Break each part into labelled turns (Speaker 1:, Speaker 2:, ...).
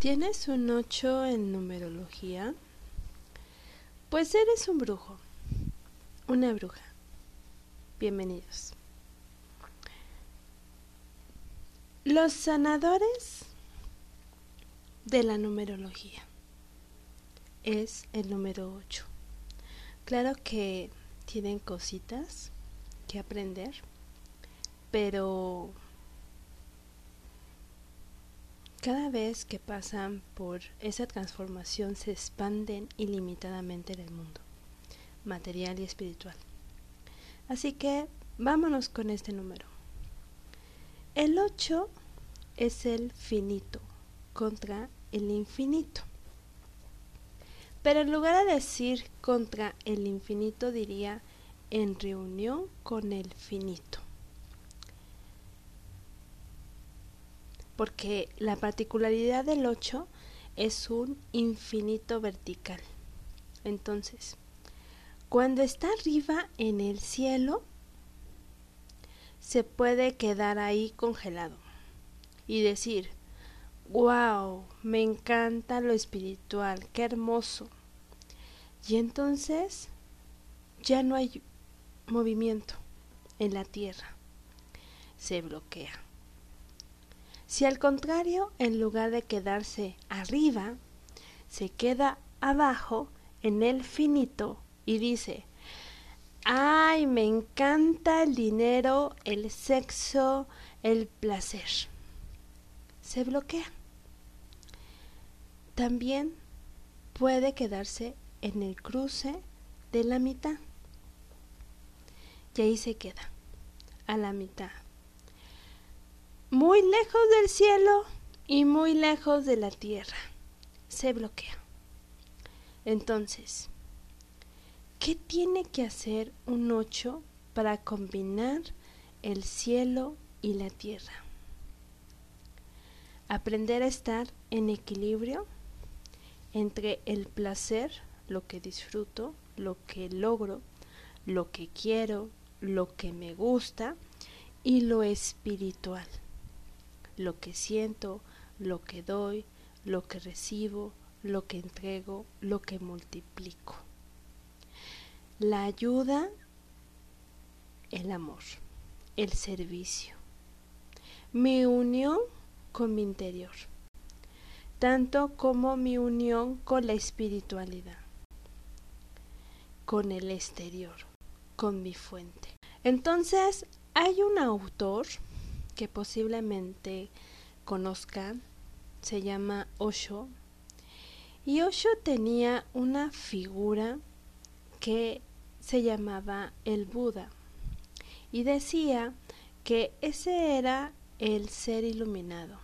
Speaker 1: ¿Tienes un 8 en numerología? Pues eres un brujo, una bruja. Bienvenidos. Los sanadores de la numerología es el número 8. Claro que tienen cositas que aprender, pero cada vez que pasan por esa transformación se expanden ilimitadamente en el mundo, material y espiritual. Así que vámonos con este número. El 8 es el finito contra el infinito. Pero en lugar de decir contra el infinito diría en reunión con el finito. Porque la particularidad del 8 es un infinito vertical. Entonces, cuando está arriba en el cielo, se puede quedar ahí congelado y decir, wow, me encanta lo espiritual, qué hermoso. Y entonces ya no hay movimiento en la tierra, se bloquea. Si al contrario, en lugar de quedarse arriba, se queda abajo en el finito y dice, ay, me encanta el dinero, el sexo, el placer. Se bloquea. También puede quedarse en el cruce de la mitad. Y ahí se queda, a la mitad muy lejos del cielo y muy lejos de la tierra. Se bloquea. Entonces, ¿qué tiene que hacer un 8 para combinar el cielo y la tierra? Aprender a estar en equilibrio entre el placer, lo que disfruto, lo que logro, lo que quiero, lo que me gusta y lo espiritual lo que siento, lo que doy, lo que recibo, lo que entrego, lo que multiplico. La ayuda, el amor, el servicio, mi unión con mi interior, tanto como mi unión con la espiritualidad, con el exterior, con mi fuente. Entonces, hay un autor que posiblemente conozcan se llama Osho. Y Osho tenía una figura que se llamaba el Buda. Y decía que ese era el ser iluminado.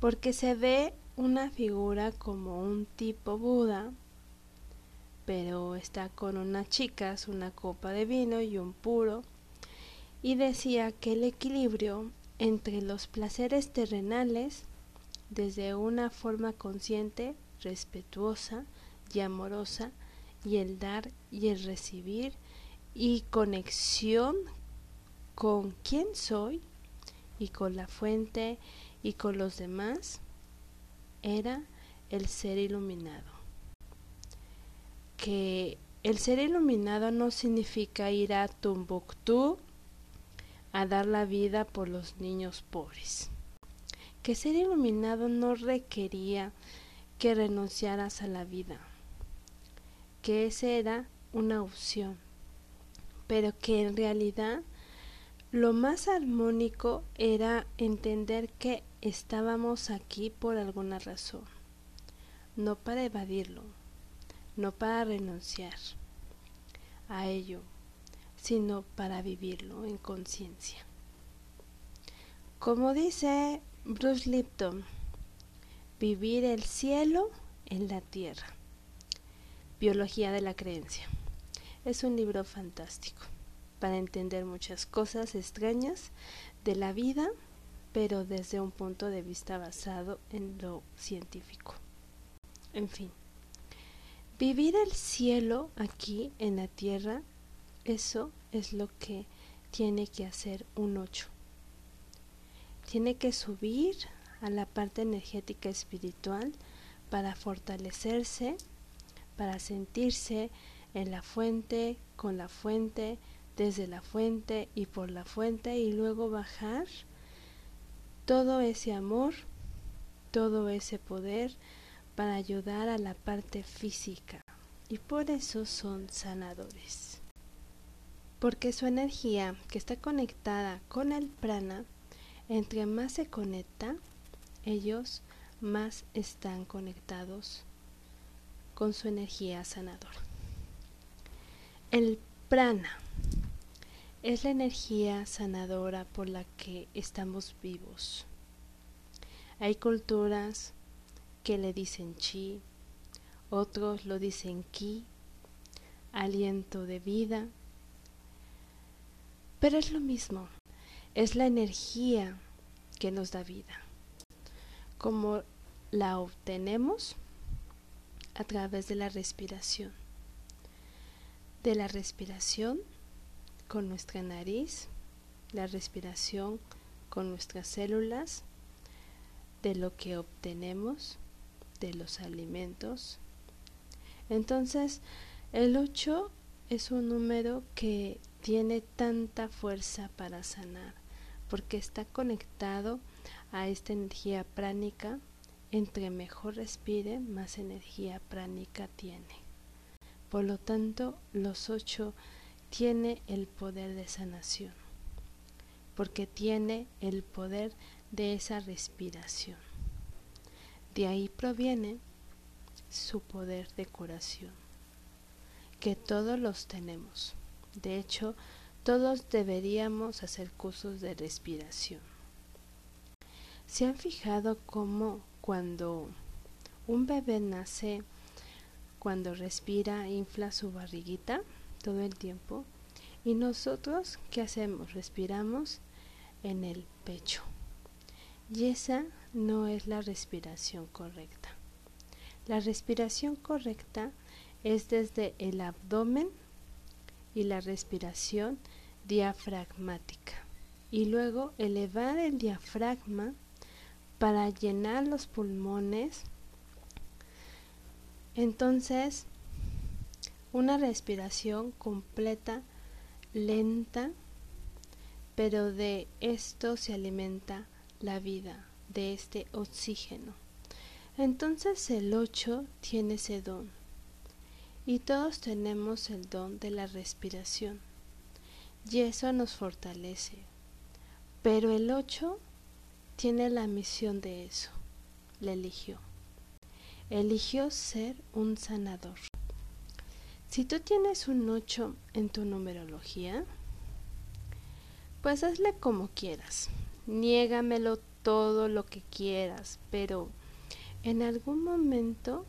Speaker 1: Porque se ve una figura como un tipo Buda, pero está con unas chicas, una copa de vino y un puro y decía que el equilibrio entre los placeres terrenales desde una forma consciente, respetuosa y amorosa, y el dar y el recibir, y conexión con quién soy y con la fuente y con los demás, era el ser iluminado. Que el ser iluminado no significa ir a Tumbuktu a dar la vida por los niños pobres. Que ser iluminado no requería que renunciaras a la vida, que esa era una opción, pero que en realidad lo más armónico era entender que estábamos aquí por alguna razón, no para evadirlo, no para renunciar a ello, sino para vivirlo en conciencia. Como dice Bruce Lipton, vivir el cielo en la tierra. Biología de la creencia. Es un libro fantástico para entender muchas cosas extrañas de la vida, pero desde un punto de vista basado en lo científico. En fin, vivir el cielo aquí en la tierra eso es lo que tiene que hacer un 8. Tiene que subir a la parte energética espiritual para fortalecerse, para sentirse en la fuente, con la fuente, desde la fuente y por la fuente y luego bajar todo ese amor, todo ese poder para ayudar a la parte física y por eso son sanadores. Porque su energía que está conectada con el prana, entre más se conecta, ellos más están conectados con su energía sanadora. El prana es la energía sanadora por la que estamos vivos. Hay culturas que le dicen chi, otros lo dicen ki, aliento de vida, pero es lo mismo, es la energía que nos da vida. Como la obtenemos a través de la respiración. De la respiración con nuestra nariz, la respiración con nuestras células, de lo que obtenemos de los alimentos. Entonces, el 8 es un número que tiene tanta fuerza para sanar, porque está conectado a esta energía pránica entre mejor respire, más energía pránica tiene. Por lo tanto, los ocho tiene el poder de sanación, porque tiene el poder de esa respiración. De ahí proviene su poder de curación, que todos los tenemos. De hecho, todos deberíamos hacer cursos de respiración. ¿Se han fijado cómo cuando un bebé nace, cuando respira, infla su barriguita todo el tiempo. Y nosotros, ¿qué hacemos? Respiramos en el pecho. Y esa no es la respiración correcta. La respiración correcta es desde el abdomen y la respiración diafragmática. Y luego elevar el diafragma para llenar los pulmones. Entonces, una respiración completa, lenta, pero de esto se alimenta la vida, de este oxígeno. Entonces el 8 tiene ese don. Y todos tenemos el don de la respiración. Y eso nos fortalece. Pero el 8 tiene la misión de eso. Le eligió. Eligió ser un sanador. Si tú tienes un 8 en tu numerología, pues hazle como quieras. Niégamelo todo lo que quieras, pero en algún momento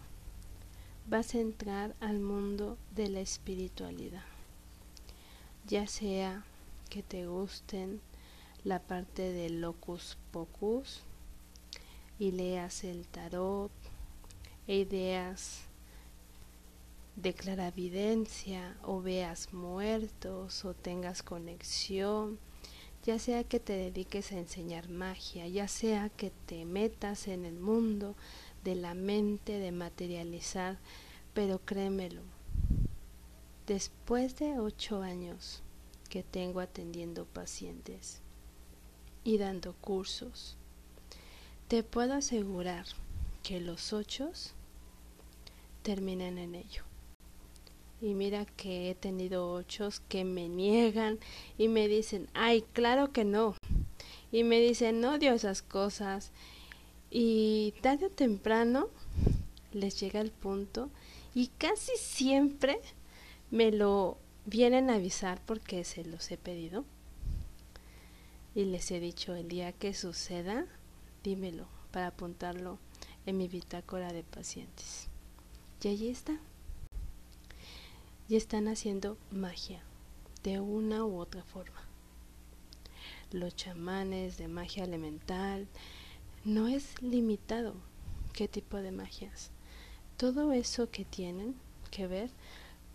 Speaker 1: vas a entrar al mundo de la espiritualidad. Ya sea que te gusten la parte del locus pocus y leas el tarot e ideas de claravidencia o veas muertos o tengas conexión, ya sea que te dediques a enseñar magia, ya sea que te metas en el mundo de la mente, de materializar, pero créemelo, después de ocho años que tengo atendiendo pacientes, y dando cursos. Te puedo asegurar que los ocho terminan en ello. Y mira que he tenido ocho que me niegan y me dicen, ay, claro que no. Y me dicen, no dio esas cosas. Y tarde o temprano les llega el punto y casi siempre me lo vienen a avisar porque se los he pedido y les he dicho el día que suceda, dímelo para apuntarlo en mi bitácora de pacientes. Y allí está. Y están haciendo magia de una u otra forma. Los chamanes de magia elemental no es limitado qué tipo de magias. Todo eso que tienen que ver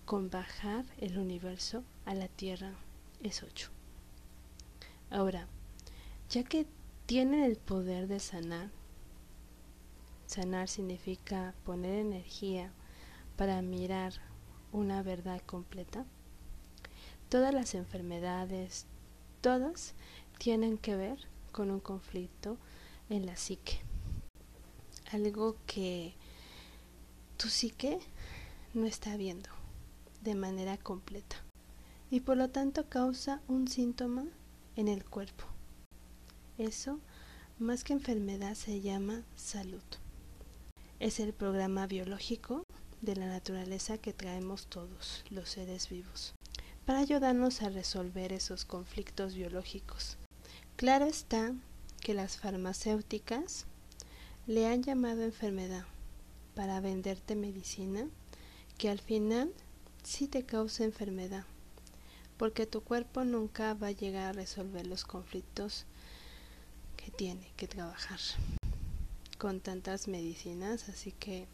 Speaker 1: con bajar el universo a la tierra es ocho. Ahora, ya que tienen el poder de sanar, sanar significa poner energía para mirar una verdad completa. Todas las enfermedades, todas tienen que ver con un conflicto en la psique. Algo que tu psique no está viendo de manera completa y por lo tanto causa un síntoma en el cuerpo. Eso, más que enfermedad, se llama salud. Es el programa biológico de la naturaleza que traemos todos los seres vivos para ayudarnos a resolver esos conflictos biológicos. Claro está que las farmacéuticas le han llamado enfermedad para venderte medicina que al final sí te causa enfermedad, porque tu cuerpo nunca va a llegar a resolver los conflictos que tiene que trabajar con tantas medicinas, así que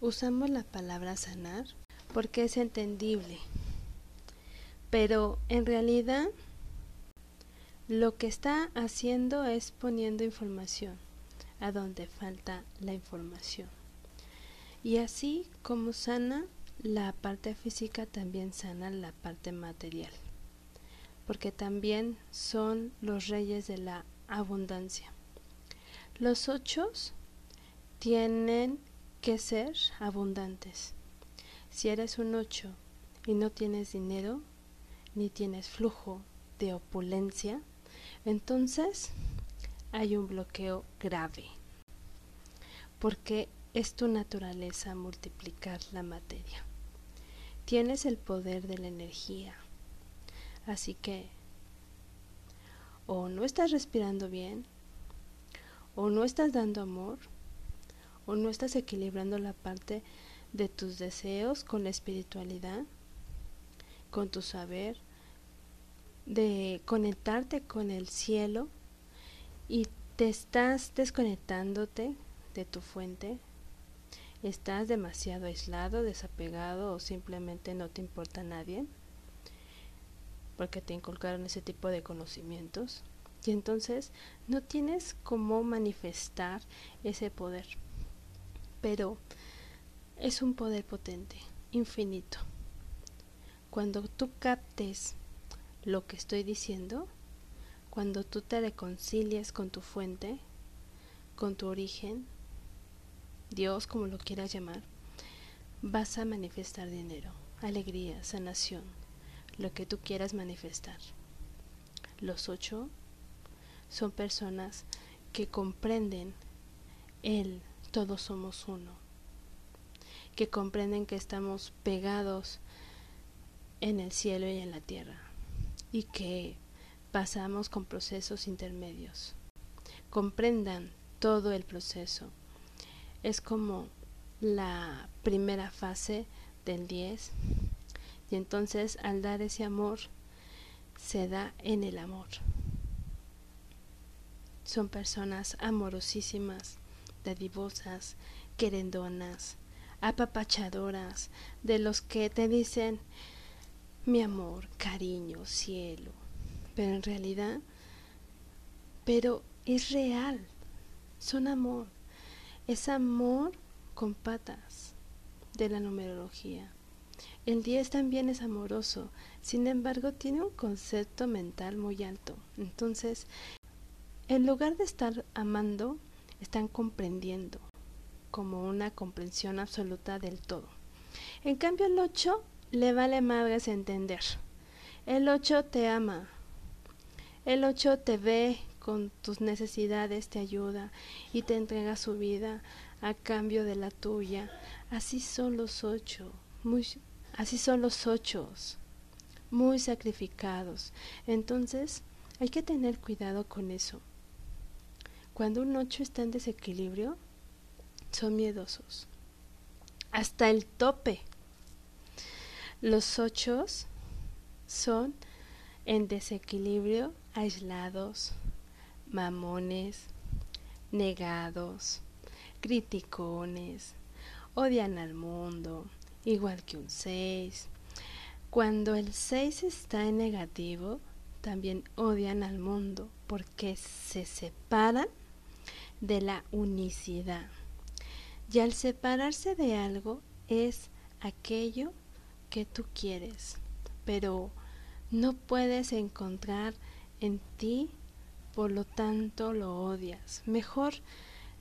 Speaker 1: usamos la palabra sanar porque es entendible, pero en realidad lo que está haciendo es poniendo información a donde falta la información. Y así como sana la parte física, también sana la parte material, porque también son los reyes de la abundancia. Los ocho tienen que ser abundantes. Si eres un ocho y no tienes dinero, ni tienes flujo de opulencia, entonces hay un bloqueo grave, porque es tu naturaleza multiplicar la materia. Tienes el poder de la energía, así que o no estás respirando bien, o no estás dando amor, o no estás equilibrando la parte de tus deseos con la espiritualidad, con tu saber, de conectarte con el cielo y te estás desconectándote de tu fuente, estás demasiado aislado, desapegado o simplemente no te importa nadie porque te inculcaron ese tipo de conocimientos y entonces no tienes cómo manifestar ese poder pero es un poder potente, infinito. Cuando tú captes lo que estoy diciendo, cuando tú te reconcilies con tu fuente, con tu origen, Dios como lo quieras llamar, vas a manifestar dinero, alegría, sanación, lo que tú quieras manifestar. Los ocho son personas que comprenden el todos somos uno, que comprenden que estamos pegados en el cielo y en la tierra y que pasamos con procesos intermedios. Comprendan todo el proceso. Es como la primera fase del 10 y entonces al dar ese amor se da en el amor. Son personas amorosísimas dadivosas, querendonas, apapachadoras, de los que te dicen mi amor, cariño, cielo. Pero en realidad, pero es real, son amor, es amor con patas de la numerología. El 10 también es amoroso, sin embargo tiene un concepto mental muy alto. Entonces, en lugar de estar amando, están comprendiendo como una comprensión absoluta del todo. En cambio el 8 le vale madres entender. El 8 te ama. El 8 te ve con tus necesidades, te ayuda y te entrega su vida a cambio de la tuya. Así son los ocho, así son los ocho, muy sacrificados. Entonces hay que tener cuidado con eso. Cuando un 8 está en desequilibrio, son miedosos. Hasta el tope. Los 8 son en desequilibrio, aislados, mamones, negados, criticones, odian al mundo, igual que un 6. Cuando el 6 está en negativo, también odian al mundo porque se separan de la unicidad. Y al separarse de algo es aquello que tú quieres, pero no puedes encontrar en ti, por lo tanto lo odias. Mejor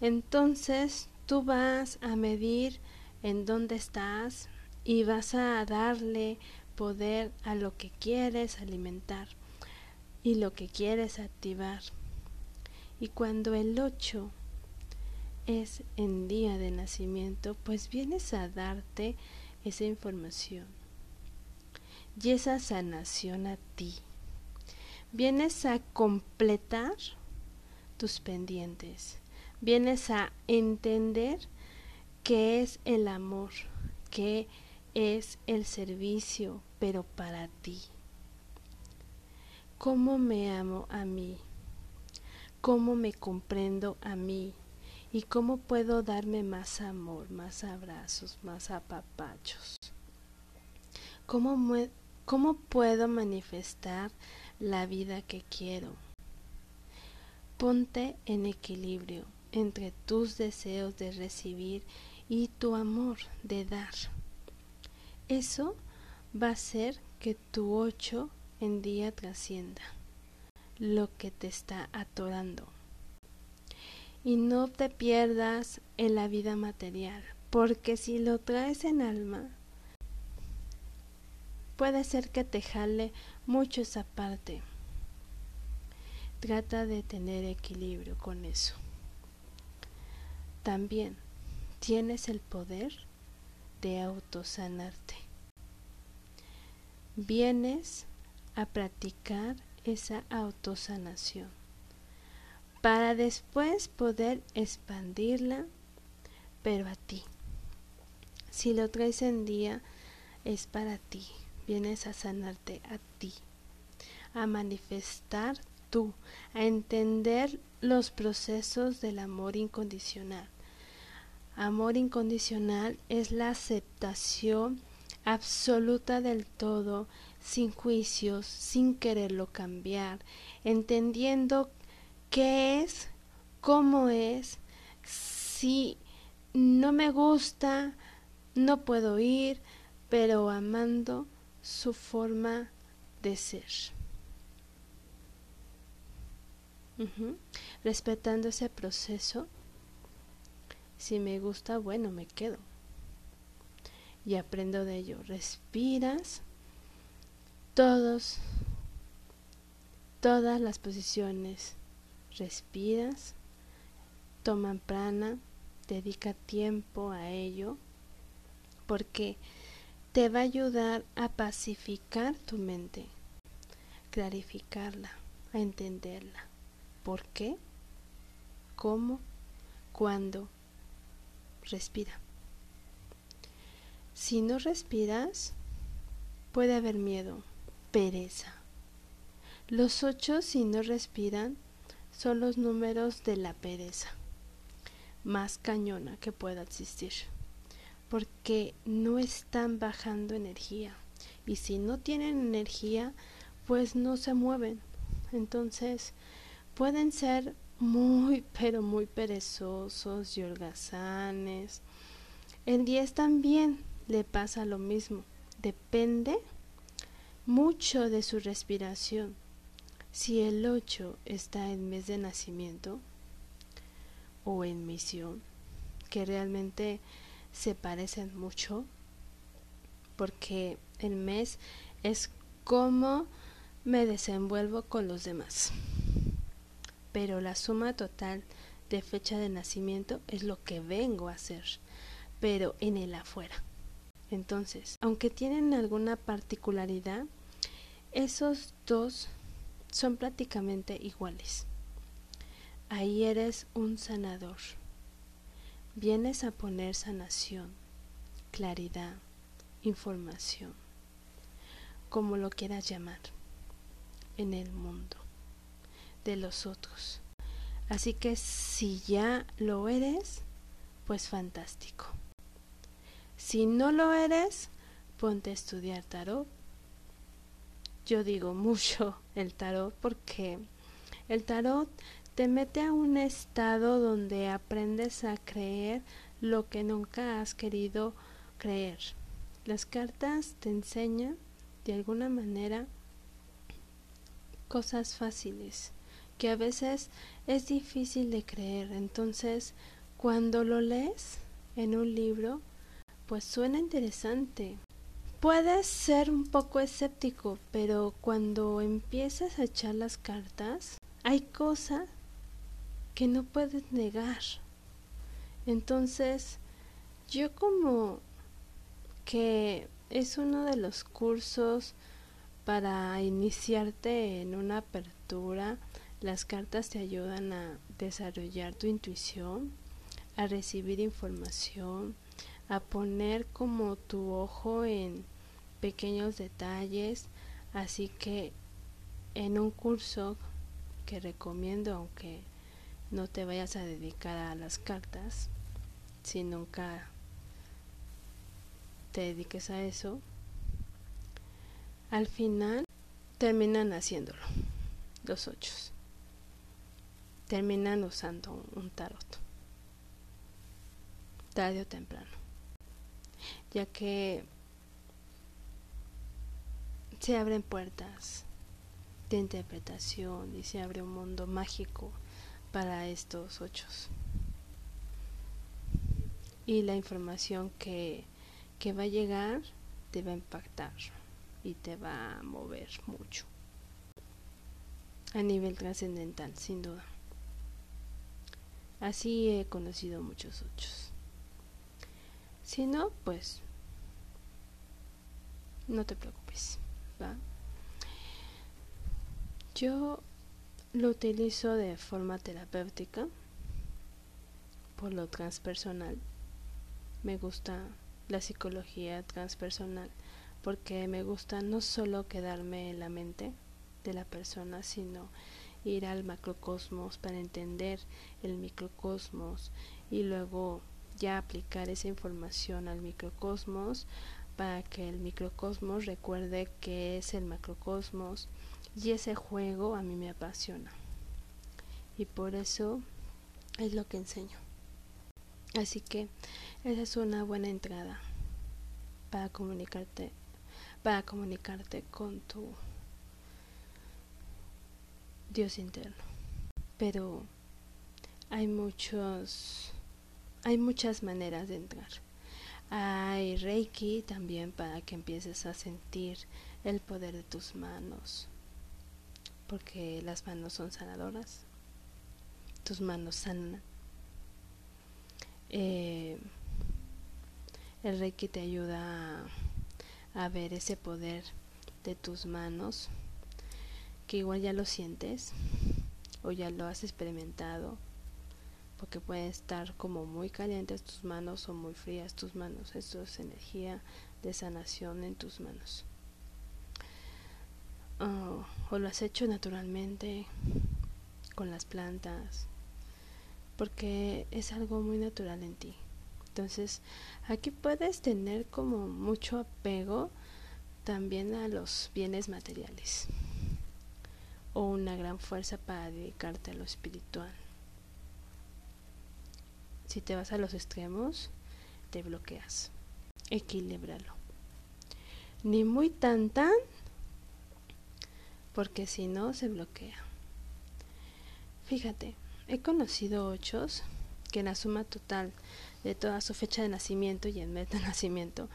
Speaker 1: entonces tú vas a medir en dónde estás y vas a darle poder a lo que quieres alimentar y lo que quieres activar. Y cuando el 8 es en día de nacimiento, pues vienes a darte esa información y esa sanación a ti. Vienes a completar tus pendientes. Vienes a entender qué es el amor, qué es el servicio, pero para ti. ¿Cómo me amo a mí? ¿Cómo me comprendo a mí? ¿Y cómo puedo darme más amor, más abrazos, más apapachos? ¿Cómo, ¿Cómo puedo manifestar la vida que quiero? Ponte en equilibrio entre tus deseos de recibir y tu amor de dar. Eso va a hacer que tu ocho en día trascienda lo que te está atorando. Y no te pierdas en la vida material, porque si lo traes en alma, puede ser que te jale mucho esa parte. Trata de tener equilibrio con eso. También tienes el poder de autosanarte. Vienes a practicar esa autosanación para después poder expandirla, pero a ti. Si lo traes en día, es para ti vienes a sanarte a ti, a manifestar tú, a entender los procesos del amor incondicional. Amor incondicional es la aceptación absoluta del todo, sin juicios, sin quererlo cambiar, entendiendo qué es, cómo es, si no me gusta, no puedo ir, pero amando su forma de ser. Respetando ese proceso, si me gusta, bueno, me quedo. Y aprendo de ello. Respiras todos, todas las posiciones. Respiras, toman prana, dedica tiempo a ello, porque te va a ayudar a pacificar tu mente, clarificarla, a entenderla. ¿Por qué? ¿Cómo? ¿Cuándo? Respira. Si no respiras, puede haber miedo, pereza. Los ocho, si no respiran, son los números de la pereza más cañona que pueda existir porque no están bajando energía. Y si no tienen energía, pues no se mueven. Entonces, pueden ser muy, pero muy perezosos y holgazanes. El 10 también le pasa lo mismo. Depende mucho de su respiración. Si el 8 está en mes de nacimiento o en misión, que realmente se parecen mucho porque el mes es cómo me desenvuelvo con los demás. Pero la suma total de fecha de nacimiento es lo que vengo a hacer, pero en el afuera. Entonces, aunque tienen alguna particularidad, esos dos son prácticamente iguales. Ahí eres un sanador vienes a poner sanación, claridad, información, como lo quieras llamar, en el mundo de los otros. Así que si ya lo eres, pues fantástico. Si no lo eres, ponte a estudiar tarot. Yo digo mucho el tarot porque el tarot te mete a un estado donde aprendes a creer lo que nunca has querido creer. Las cartas te enseñan de alguna manera cosas fáciles que a veces es difícil de creer. Entonces, cuando lo lees en un libro, pues suena interesante. Puedes ser un poco escéptico, pero cuando empiezas a echar las cartas, hay cosas que no puedes negar. Entonces, yo como que es uno de los cursos para iniciarte en una apertura, las cartas te ayudan a desarrollar tu intuición, a recibir información, a poner como tu ojo en pequeños detalles, así que en un curso que recomiendo, aunque no te vayas a dedicar a las cartas, si nunca te dediques a eso, al final terminan haciéndolo, los ocho. Terminan usando un tarot, tarde o temprano, ya que se abren puertas de interpretación y se abre un mundo mágico para estos ocho. Y la información que, que va a llegar te va a impactar y te va a mover mucho. A nivel trascendental, sin duda. Así he conocido muchos ochos. Si no, pues no te preocupes, ¿va? Yo lo utilizo de forma terapéutica por lo transpersonal. Me gusta la psicología transpersonal porque me gusta no solo quedarme en la mente de la persona, sino ir al macrocosmos para entender el microcosmos y luego ya aplicar esa información al microcosmos para que el microcosmos recuerde que es el macrocosmos y ese juego a mí me apasiona. Y por eso es lo que enseño. Así que esa es una buena entrada para comunicarte para comunicarte con tu Dios interno. Pero hay muchos hay muchas maneras de entrar. Hay Reiki también para que empieces a sentir el poder de tus manos porque las manos son sanadoras, tus manos sanan. Eh, el Reiki te ayuda a, a ver ese poder de tus manos, que igual ya lo sientes o ya lo has experimentado, porque pueden estar como muy calientes tus manos o muy frías tus manos. Esto es energía de sanación en tus manos. Oh, o lo has hecho naturalmente con las plantas, porque es algo muy natural en ti. Entonces, aquí puedes tener como mucho apego también a los bienes materiales o una gran fuerza para dedicarte a lo espiritual. Si te vas a los extremos, te bloqueas. Equilibralo. Ni muy tan tan porque si no se bloquea. Fíjate, he conocido ochos que en la suma total de toda su fecha de nacimiento y el mes de nacimiento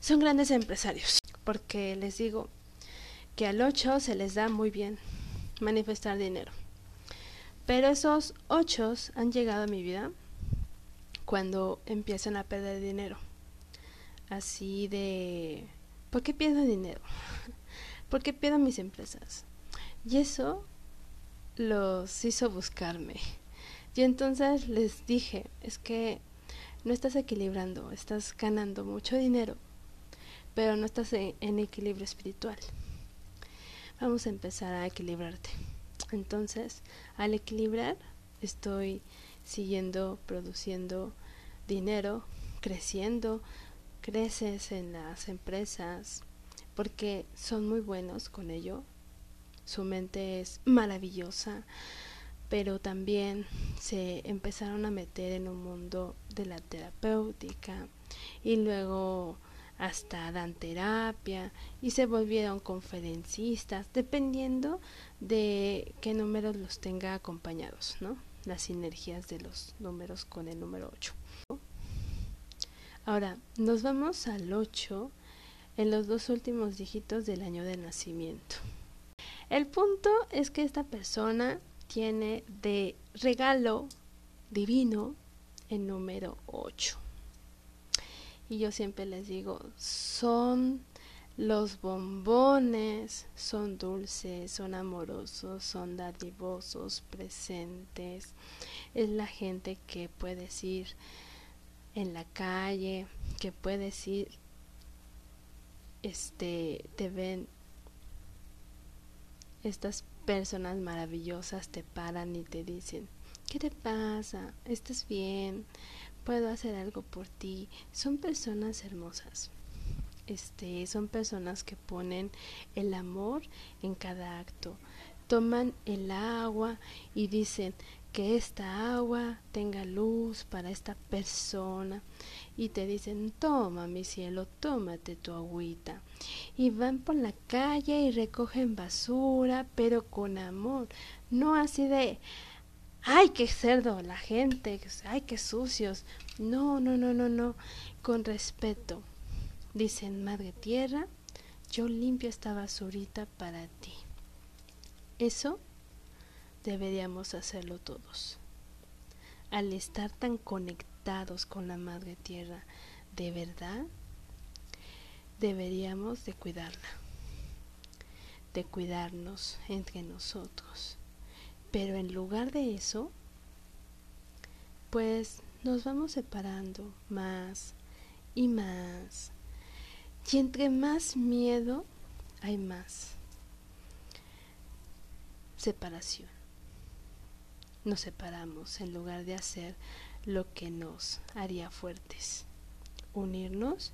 Speaker 1: son grandes empresarios, porque les digo que al ocho se les da muy bien manifestar dinero. Pero esos ochos han llegado a mi vida cuando empiezan a perder dinero. Así de... ¿Por qué pierdo dinero? porque pierdo mis empresas. Y eso los hizo buscarme. Y entonces les dije, es que no estás equilibrando, estás ganando mucho dinero, pero no estás en, equilibrio espiritual. Vamos a empezar a equilibrarte. Entonces, al equilibrar, estoy siguiendo produciendo dinero, creciendo, creces en las empresas, porque son muy buenos con ello. Su mente es maravillosa, pero también se empezaron a meter en un mundo de la terapéutica y luego hasta dan terapia y se volvieron conferencistas, dependiendo de qué números los tenga acompañados, ¿no? Las sinergias de los números con el número 8. Ahora, nos vamos al 8 en los dos últimos dígitos del año de nacimiento. El punto es que esta persona tiene de regalo divino el número 8. Y yo siempre les digo, son los bombones, son dulces, son amorosos, son dadivosos, presentes. Es la gente que puedes ir en la calle, que puedes ir, este, te ven estas personas maravillosas te paran y te dicen, ¿qué te pasa? ¿Estás bien? ¿Puedo hacer algo por ti? Son personas hermosas. Este, son personas que ponen el amor en cada acto. Toman el agua y dicen, que esta agua tenga luz para esta persona. Y te dicen toma mi cielo tómate tu agüita y van por la calle y recogen basura pero con amor. No así de ay qué cerdo la gente ay qué sucios no no no no no. Con respeto. Dicen madre tierra yo limpio esta basurita para ti eso deberíamos hacerlo todos. Al estar tan conectados con la Madre Tierra, de verdad, deberíamos de cuidarla, de cuidarnos entre nosotros. Pero en lugar de eso, pues nos vamos separando más y más. Y entre más miedo hay más separación nos separamos en lugar de hacer lo que nos haría fuertes, unirnos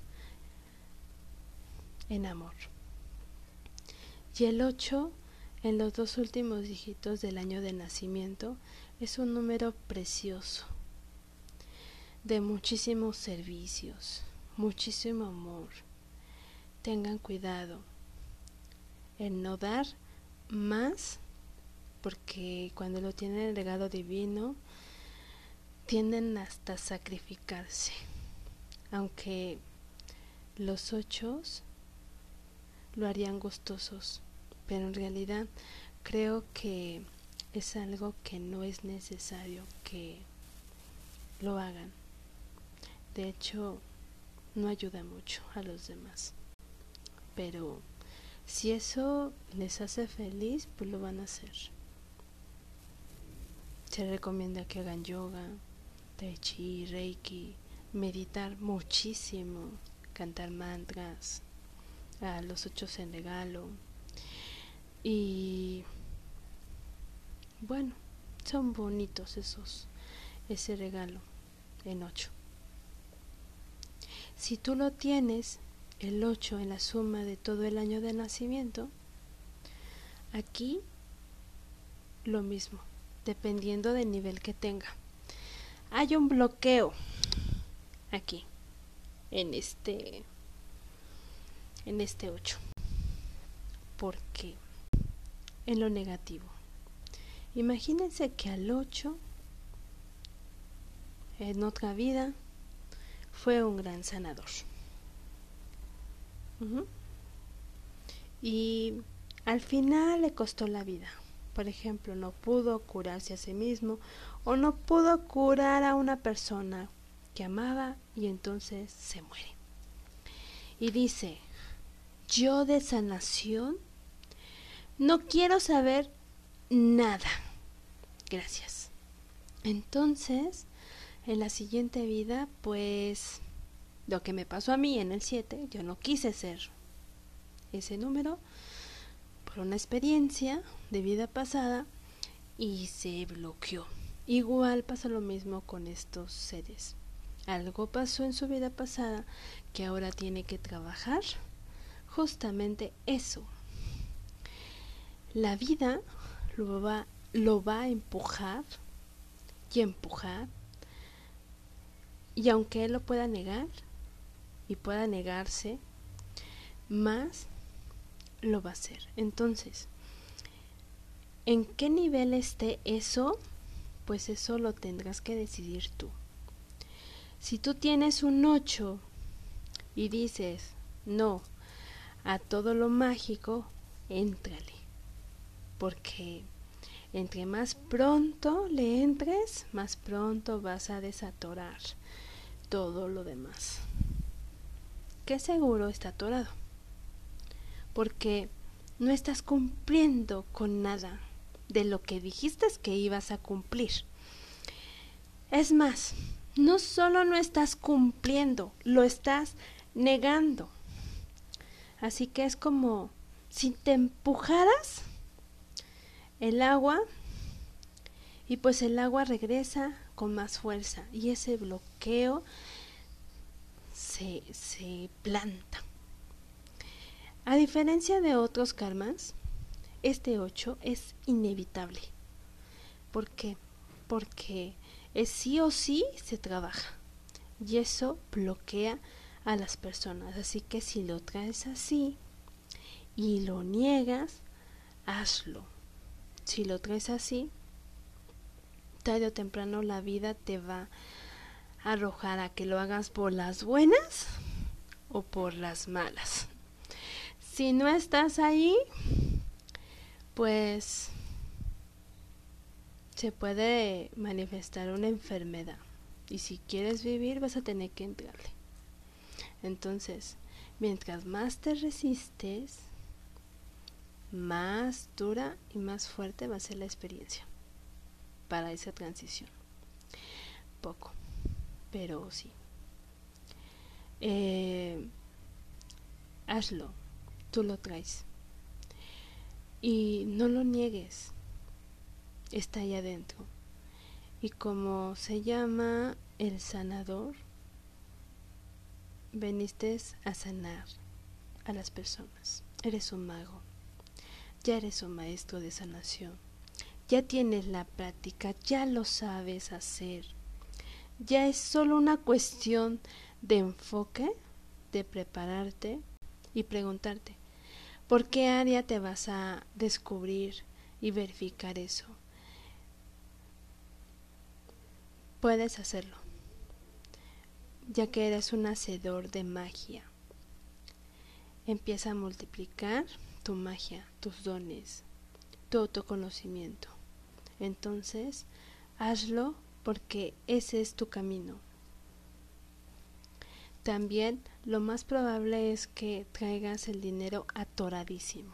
Speaker 1: en amor. Y el 8 en los dos últimos dígitos del año de nacimiento es un número precioso, de muchísimos servicios, muchísimo amor. Tengan cuidado en no dar más porque cuando lo tienen el legado divino tienden hasta sacrificarse. Aunque los ochos lo harían gustosos pero en realidad creo que es algo que no es necesario que lo hagan. De hecho no ayuda mucho a los demás. Pero si eso les hace feliz pues lo van a hacer se recomienda que hagan yoga, tai chi, reiki, meditar muchísimo, cantar mantras, a los ocho en regalo. Y bueno, son bonitos esos, ese regalo en ocho. Si tú lo tienes, el 8 en la suma de todo el año de nacimiento, aquí lo mismo dependiendo del nivel que tenga. Hay un bloqueo aquí, en este, en este 8. Porque en lo negativo. Imagínense que al 8, en otra vida, fue un gran sanador. Y al final le costó la vida por ejemplo, no pudo curarse a sí mismo o no pudo curar a una persona que amaba y entonces se muere. Y dice, yo de sanación no quiero saber nada. Gracias. Entonces, en la siguiente vida, pues lo que me pasó a mí en el 7, yo no quise ser ese número una experiencia de vida pasada y se bloqueó. Igual pasa lo mismo con estos seres. Algo pasó en su vida pasada que ahora tiene que trabajar justamente eso. La vida lo va lo va a empujar y empujar. Y aunque él lo pueda negar y pueda negarse, más lo va a hacer. Entonces, ¿en qué nivel esté eso? Pues eso lo tendrás que decidir tú. Si tú tienes un 8 y dices, no, a todo lo mágico, éntrale. Porque entre más pronto le entres, más pronto vas a desatorar todo lo demás. ¿Qué seguro está atorado? Porque no estás cumpliendo con nada de lo que dijiste que ibas a cumplir. Es más, no solo no estás cumpliendo, lo estás negando. Así que es como si te empujaras el agua y pues el agua regresa con más fuerza y ese bloqueo se, se planta. A diferencia de otros karmas, este 8 es inevitable. ¿Por qué? Porque es sí o sí se trabaja. Y eso bloquea a las personas. Así que si lo traes así y lo niegas, hazlo. Si lo traes así, tarde o temprano la vida te va a arrojar a que lo hagas por las buenas o por las malas. Si no estás ahí, pues se puede manifestar una enfermedad. Y si quieres vivir, vas a tener que entrarle. Entonces, mientras más te resistes, más dura y más fuerte va a ser la experiencia para esa transición. Poco, pero sí. Eh, hazlo, tú lo traes. Y no lo niegues, está ahí adentro. Y como se llama el sanador, veniste a sanar a las personas. Eres un mago. Ya eres un maestro de sanación. Ya tienes la práctica, ya lo sabes hacer. Ya es solo una cuestión de enfoque, de prepararte y preguntarte, ¿por qué área te vas a descubrir y verificar eso? Puedes hacerlo ya que eres un hacedor de magia. Empieza a multiplicar tu magia, tus dones, tu autoconocimiento. Entonces, hazlo porque ese es tu camino. También lo más probable es que traigas el dinero atoradísimo.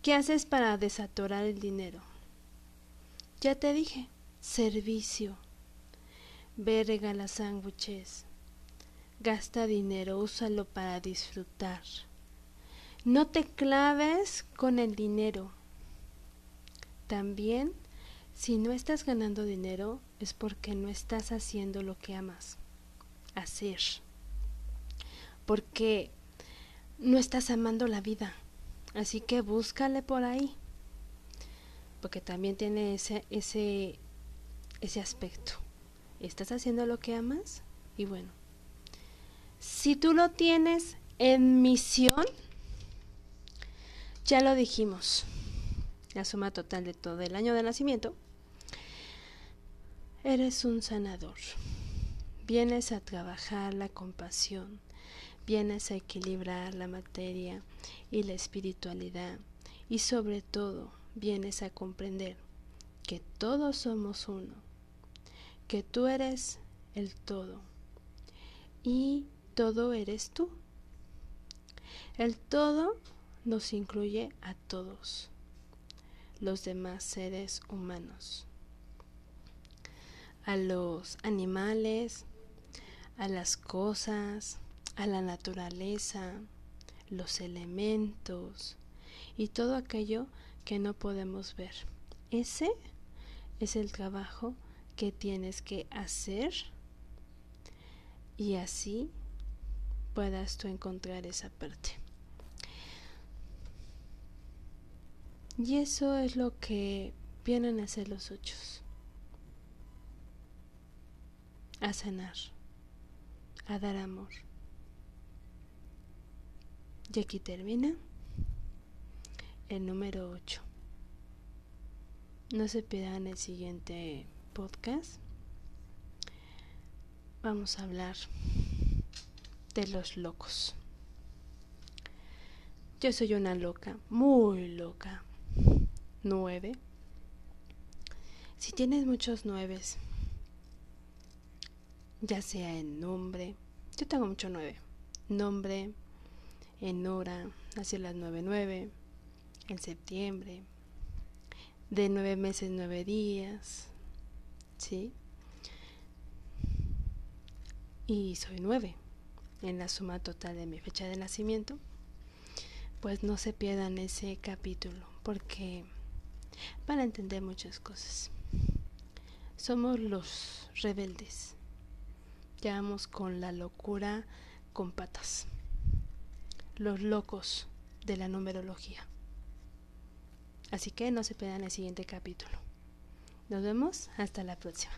Speaker 1: ¿Qué haces para desatorar el dinero? Ya te dije, servicio. Ve regala sándwiches, Gasta dinero, úsalo para disfrutar. No te claves con el dinero. También, si no estás ganando dinero, es porque no estás haciendo lo que amas hacer. Porque no estás amando la vida. Así que búscale por ahí. Porque también tiene ese, ese, ese aspecto. ¿Estás haciendo lo que amas? Y bueno, si tú lo tienes en misión, ya lo dijimos, la suma total de todo el año de nacimiento, eres un sanador. Vienes a trabajar la compasión, vienes a equilibrar la materia y la espiritualidad y sobre todo vienes a comprender que todos somos uno, que tú eres el todo y todo eres tú. El todo nos incluye a todos los demás seres humanos, a los animales, a las cosas, a la naturaleza, los elementos y todo aquello que no podemos ver. Ese es el trabajo que tienes que hacer y así puedas tú encontrar esa parte. Y eso es lo que vienen a ser los ocho. A sanar, a dar amor. Y aquí termina el número 8. No se pierdan el siguiente podcast. Vamos a hablar de los locos. Yo soy una loca, muy loca. Nueve. Si tienes muchos nueves, ya sea en nombre, yo tengo mucho nueve. Nombre, en hora, nací a las nueve nueve, en septiembre, de nueve meses, nueve días, ¿sí? Y soy nueve en la suma total de mi fecha de nacimiento pues no se pierdan ese capítulo porque van a entender muchas cosas. Somos los rebeldes. Llevamos con la locura con patas. Los locos de la numerología. Así que no se pierdan el siguiente capítulo. Nos vemos hasta la próxima.